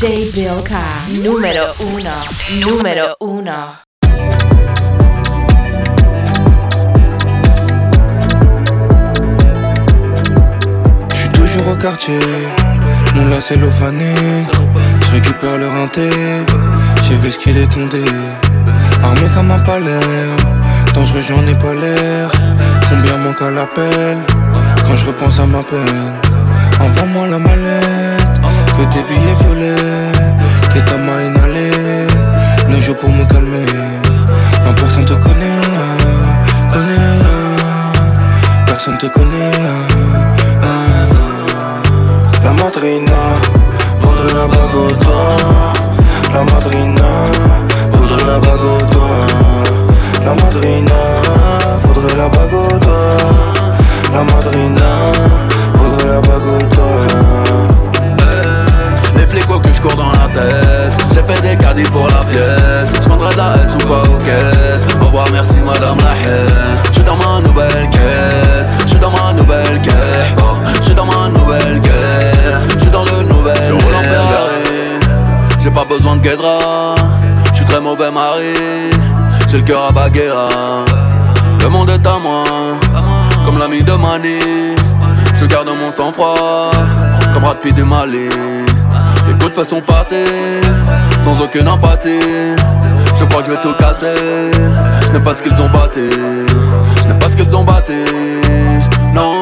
DJ Bilka, número uno, número uno. Je suis toujours au quartier, mon là c'est fané. Je récupère le rinté, j'ai vu ce qu'il est condé. Armé comme un palais, dangereux j'en ai pas l'air. Combien manque à l'appel? Quand je repense à ma peine? Envoie-moi la mallette, que tes billets violets, que ta main inhalée. Ne joue pour me calmer, non personne te connaît, connaît, personne te connaît. La madrina voudrait la bague au. La madrina la pièce. Je vendrai de la S ou pas aux caisses Au revoir merci madame la hesse Je suis dans ma nouvelle caisse. Je suis dans ma nouvelle caisse. Oh, Je suis dans ma nouvelle caisse. Je suis dans le nouvel Je roule en Ferrari. J'ai pas besoin de guédra. Je suis très mauvais mari. J'ai le cœur à Baguera. Le monde est à moi. Comme l'ami de Mani. Je garde mon sang-froid. Comme Brad du Mali Façon partir Sans aucune empathie Je crois que je vais tout casser Je n'aime pas ce qu'ils ont batté Je n'aime pas ce qu'ils ont batté Non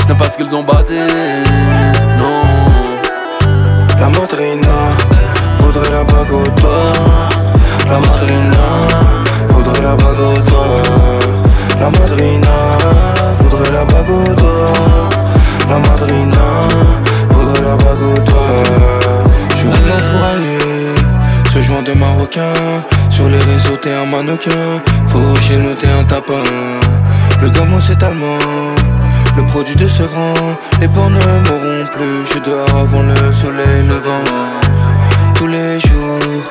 Je n'aime pas ce qu'ils ont batté Non La madrina voudrait la bague au. La madrina voudrait la bague au. Un mannequin. Chez t'es un tapin. Le gamin, c'est allemand. Le produit de ce rang, les bords ne mourront plus. Je dehors avant le soleil levant. Tous les jours,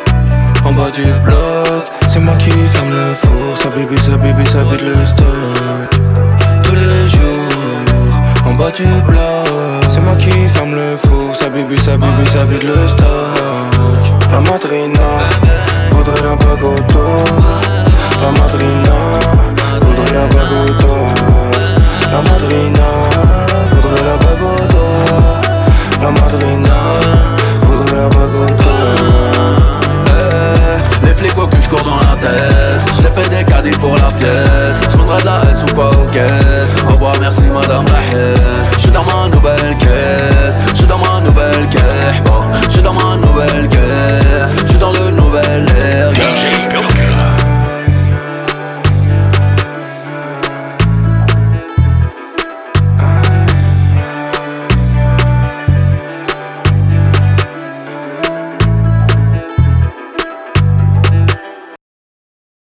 en bas du bloc, c'est moi qui ferme le four. Ça bibi, ça bibi, ça vide le stock. Tous les jours, en bas du bloc, c'est moi qui ferme le four. Ça bibi, ça bibi, ça vide le stock. La madrina bague au doigt. La madrina voudrait la au doigt. La madrina voudrait la au doigt. La madrina voudrait la au doigt. Eh, Les flics voient que je cours dans la tête J'ai fait des caddies pour la pièce Je vendrai de la S ou pas aux caisses Au revoir merci madame la hesse Je suis dans ma nouvelle caisse Je suis dans ma nouvelle caisse